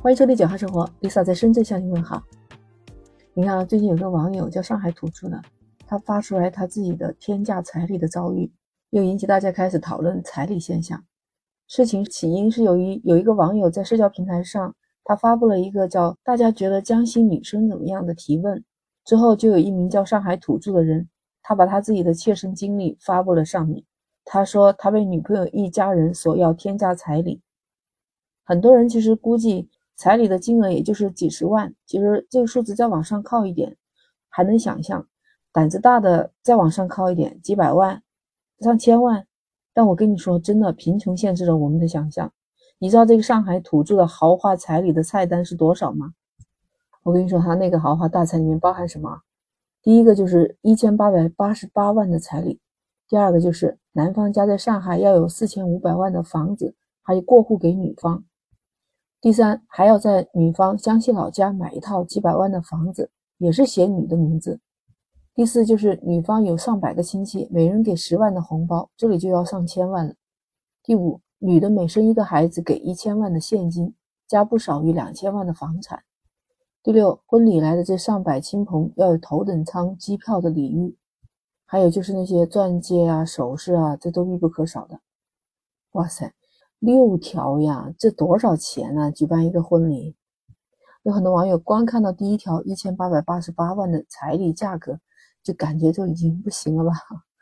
欢迎收听九号生活，Lisa 在深圳向你问好。你看啊，最近有个网友叫上海土著的，他发出来他自己的天价彩礼的遭遇，又引起大家开始讨论彩礼现象。事情起因是由于有一个网友在社交平台上，他发布了一个叫“大家觉得江西女生怎么样的”提问，之后就有一名叫上海土著的人，他把他自己的切身经历发布了上面。他说他被女朋友一家人索要天价彩礼，很多人其实估计。彩礼的金额也就是几十万，其实这个数字再往上靠一点，还能想象。胆子大的再往上靠一点，几百万、上千万。但我跟你说，真的，贫穷限制了我们的想象。你知道这个上海土著的豪华彩礼的菜单是多少吗？我跟你说，他那个豪华大餐里面包含什么？第一个就是一千八百八十八万的彩礼，第二个就是男方家在上海要有四千五百万的房子，还有过户给女方。第三，还要在女方江西老家买一套几百万的房子，也是写女的名字。第四，就是女方有上百个亲戚，每人给十万的红包，这里就要上千万了。第五，女的每生一个孩子给一千万的现金，加不少于两千万的房产。第六，婚礼来的这上百亲朋要有头等舱机票的礼遇，还有就是那些钻戒啊、首饰啊，这都必不可少的。哇塞！六条呀，这多少钱呢？举办一个婚礼，有很多网友光看到第一条一千八百八十八万的彩礼价格，就感觉就已经不行了吧？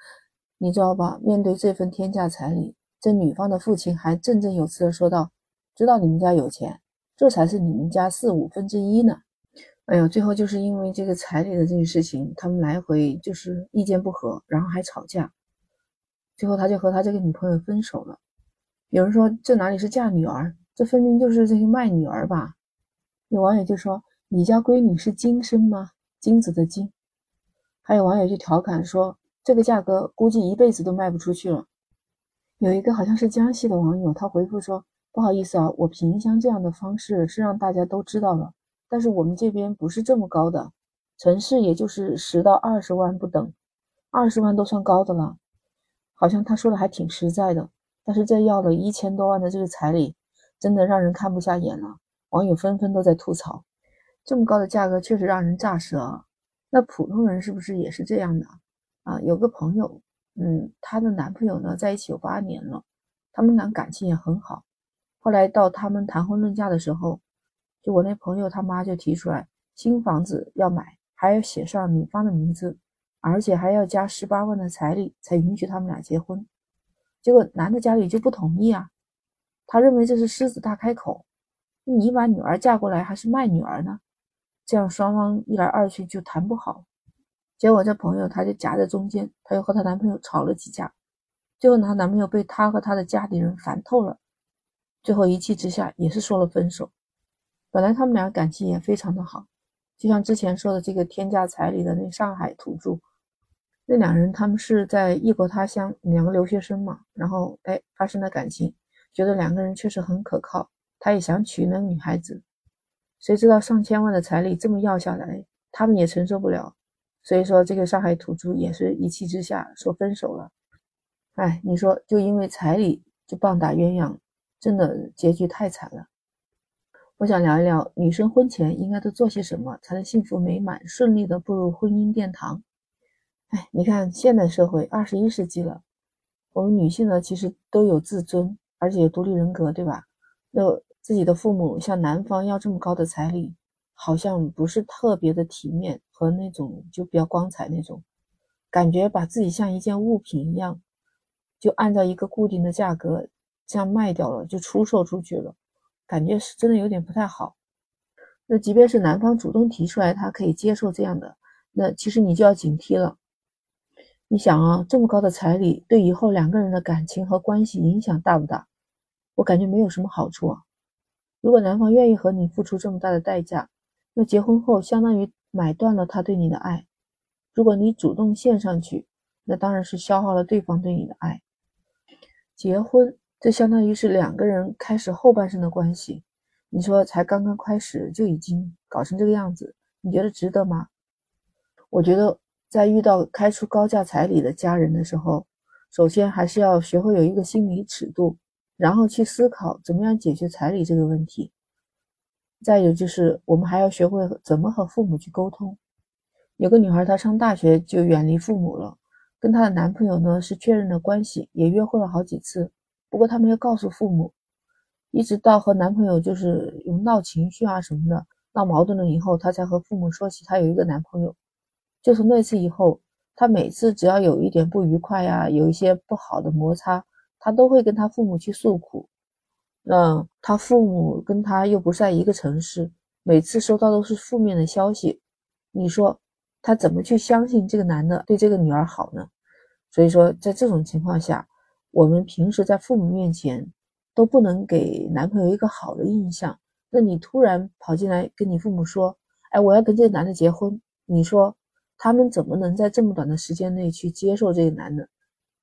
你知道吧？面对这份天价彩礼，这女方的父亲还振振有词的说道：“知道你们家有钱，这才是你们家四五分之一呢。”哎呦，最后就是因为这个彩礼的这个事情，他们来回就是意见不合，然后还吵架，最后他就和他这个女朋友分手了。有人说这哪里是嫁女儿，这分明就是这些卖女儿吧？有网友就说：“你家闺女是金生吗？金子的金。”还有网友就调侃说：“这个价格估计一辈子都卖不出去了。”有一个好像是江西的网友，他回复说：“不好意思啊，我萍乡这样的方式是让大家都知道了，但是我们这边不是这么高的，城市也就是十到二十万不等，二十万都算高的了。”好像他说的还挺实在的。但是这要了一千多万的这个彩礼，真的让人看不下眼了。网友纷纷都在吐槽，这么高的价格确实让人咋舌。那普通人是不是也是这样的啊？有个朋友，嗯，她的男朋友呢在一起有八年了，他们俩感情也很好。后来到他们谈婚论嫁的时候，就我那朋友他妈就提出来，新房子要买，还要写上女方的名字，而且还要加十八万的彩礼才允许他们俩结婚。结果男的家里就不同意啊，他认为这是狮子大开口，你把女儿嫁过来还是卖女儿呢？这样双方一来二去就谈不好。结果这朋友他就夹在中间，他又和她男朋友吵了几架，最后她男朋友被她和她的家里人烦透了，最后一气之下也是说了分手。本来他们俩感情也非常的好，就像之前说的这个天价彩礼的那上海土著。那两人他们是在异国他乡，两个留学生嘛，然后哎发生了感情，觉得两个人确实很可靠，他也想娶那个女孩子，谁知道上千万的彩礼这么要下来，他们也承受不了，所以说这个上海土著也是一气之下说分手了。哎，你说就因为彩礼就棒打鸳鸯，真的结局太惨了。我想聊一聊女生婚前应该都做些什么，才能幸福美满、顺利的步入婚姻殿堂。哎，你看现代社会，二十一世纪了，我们女性呢，其实都有自尊，而且有独立人格，对吧？那自己的父母向男方要这么高的彩礼，好像不是特别的体面和那种就比较光彩那种，感觉把自己像一件物品一样，就按照一个固定的价格这样卖掉了，就出售出去了，感觉是真的有点不太好。那即便是男方主动提出来，他可以接受这样的，那其实你就要警惕了。你想啊，这么高的彩礼对以后两个人的感情和关系影响大不大？我感觉没有什么好处啊。如果男方愿意和你付出这么大的代价，那结婚后相当于买断了他对你的爱。如果你主动献上去，那当然是消耗了对方对你的爱。结婚这相当于是两个人开始后半生的关系，你说才刚刚开始就已经搞成这个样子，你觉得值得吗？我觉得。在遇到开出高价彩礼的家人的时候，首先还是要学会有一个心理尺度，然后去思考怎么样解决彩礼这个问题。再有就是，我们还要学会怎么和父母去沟通。有个女孩，她上大学就远离父母了，跟她的男朋友呢是确认了关系，也约会了好几次。不过她没有告诉父母，一直到和男朋友就是有闹情绪啊什么的，闹矛盾了以后，她才和父母说起她有一个男朋友。就从那次以后，她每次只要有一点不愉快呀，有一些不好的摩擦，她都会跟他父母去诉苦。那他父母跟他又不在一个城市，每次收到都是负面的消息，你说他怎么去相信这个男的对这个女儿好呢？所以说，在这种情况下，我们平时在父母面前都不能给男朋友一个好的印象。那你突然跑进来跟你父母说：“哎，我要跟这个男的结婚。”你说他们怎么能在这么短的时间内去接受这个男的？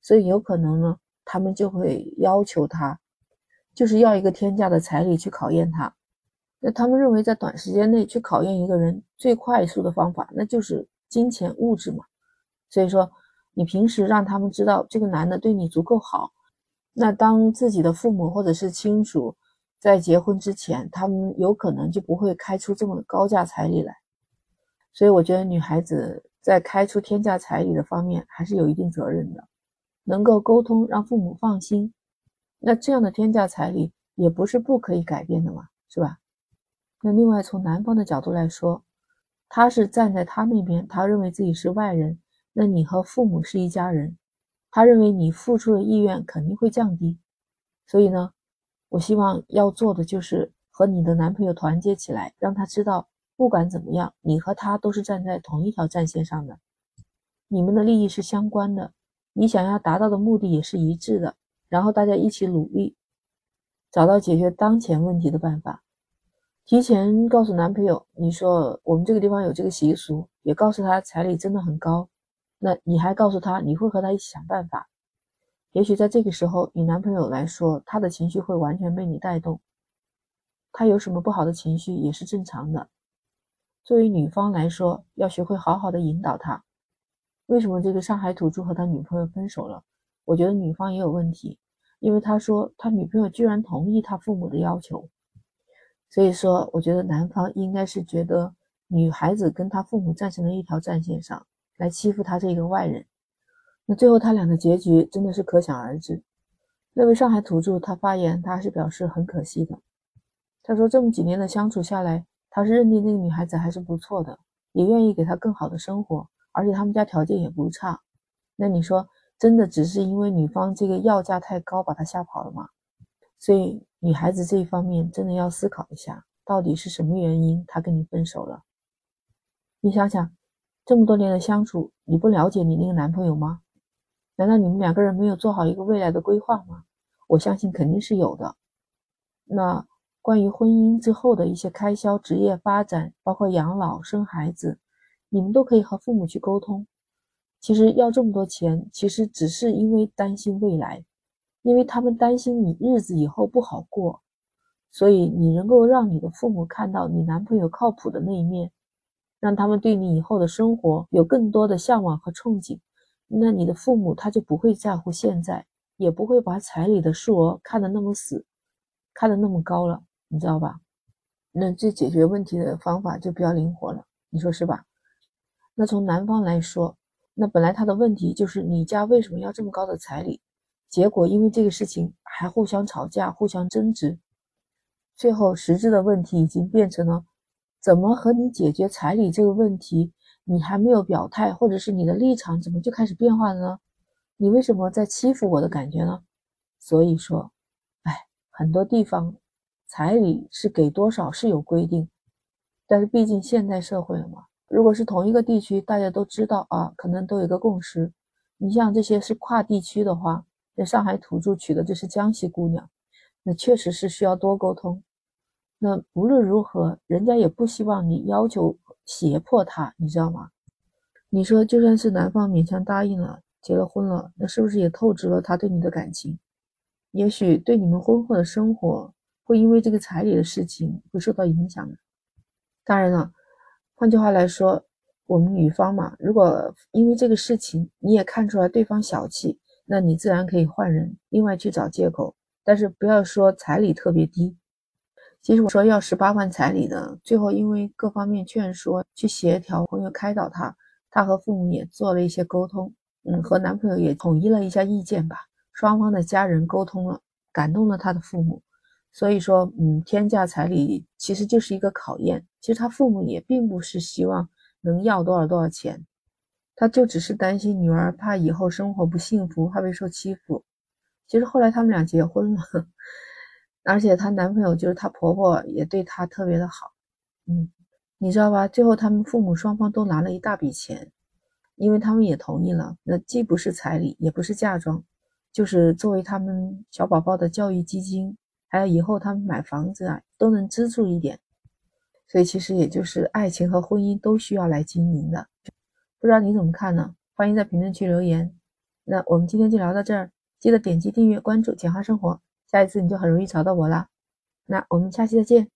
所以有可能呢，他们就会要求他。就是要一个天价的彩礼去考验他，那他们认为在短时间内去考验一个人最快速的方法，那就是金钱物质嘛。所以说，你平时让他们知道这个男的对你足够好，那当自己的父母或者是亲属在结婚之前，他们有可能就不会开出这么高价彩礼来。所以我觉得女孩子在开出天价彩礼的方面还是有一定责任的，能够沟通，让父母放心。那这样的天价彩礼也不是不可以改变的嘛，是吧？那另外从男方的角度来说，他是站在他那边，他认为自己是外人，那你和父母是一家人，他认为你付出的意愿肯定会降低。所以呢，我希望要做的就是和你的男朋友团结起来，让他知道，不管怎么样，你和他都是站在同一条战线上的，你们的利益是相关的，你想要达到的目的也是一致的。然后大家一起努力，找到解决当前问题的办法。提前告诉男朋友，你说我们这个地方有这个习俗，也告诉他彩礼真的很高。那你还告诉他你会和他一起想办法。也许在这个时候，你男朋友来说，他的情绪会完全被你带动，他有什么不好的情绪也是正常的。作为女方来说，要学会好好的引导他。为什么这个上海土著和他女朋友分手了？我觉得女方也有问题。因为他说他女朋友居然同意他父母的要求，所以说我觉得男方应该是觉得女孩子跟他父母站成了一条战线上来欺负他这个外人，那最后他俩的结局真的是可想而知。那位上海土著他发言，他是表示很可惜的。他说这么几年的相处下来，他是认定那个女孩子还是不错的，也愿意给她更好的生活，而且他们家条件也不差。那你说？真的只是因为女方这个要价太高把他吓跑了吗？所以女孩子这一方面真的要思考一下，到底是什么原因他跟你分手了？你想想，这么多年的相处，你不了解你那个男朋友吗？难道你们两个人没有做好一个未来的规划吗？我相信肯定是有的。那关于婚姻之后的一些开销、职业发展，包括养老、生孩子，你们都可以和父母去沟通。其实要这么多钱，其实只是因为担心未来，因为他们担心你日子以后不好过，所以你能够让你的父母看到你男朋友靠谱的那一面，让他们对你以后的生活有更多的向往和憧憬，那你的父母他就不会在乎现在，也不会把彩礼的数额看得那么死，看得那么高了，你知道吧？那这解决问题的方法就比较灵活了，你说是吧？那从男方来说。那本来他的问题就是你家为什么要这么高的彩礼？结果因为这个事情还互相吵架、互相争执，最后实质的问题已经变成了怎么和你解决彩礼这个问题？你还没有表态，或者是你的立场怎么就开始变化了呢？你为什么在欺负我的感觉呢？所以说，哎，很多地方彩礼是给多少是有规定，但是毕竟现代社会了嘛。如果是同一个地区，大家都知道啊，可能都有一个共识。你像这些是跨地区的话，在上海土著娶的这是江西姑娘，那确实是需要多沟通。那无论如何，人家也不希望你要求胁迫他，你知道吗？你说就算是男方勉强答应了，结了婚了，那是不是也透支了他对你的感情？也许对你们婚后的生活会因为这个彩礼的事情会受到影响的。当然了。换句话来说，我们女方嘛，如果因为这个事情你也看出来对方小气，那你自然可以换人，另外去找借口。但是不要说彩礼特别低，其实我说要十八万彩礼的，最后因为各方面劝说、去协调，朋友开导他，他和父母也做了一些沟通，嗯，和男朋友也统一了一下意见吧。双方的家人沟通了，感动了他的父母，所以说，嗯，天价彩礼其实就是一个考验。其实他父母也并不是希望能要多少多少钱，他就只是担心女儿怕以后生活不幸福，怕被受欺负。其实后来他们俩结婚了。而且她男朋友就是她婆婆，也对她特别的好，嗯，你知道吧？最后他们父母双方都拿了一大笔钱，因为他们也同意了。那既不是彩礼，也不是嫁妆，就是作为他们小宝宝的教育基金，还有以后他们买房子啊，都能资助一点。所以其实也就是爱情和婚姻都需要来经营的。不知道你怎么看呢？欢迎在评论区留言。那我们今天就聊到这儿，记得点击订阅关注简化生活。下一次你就很容易找到我了，那我们下期再见。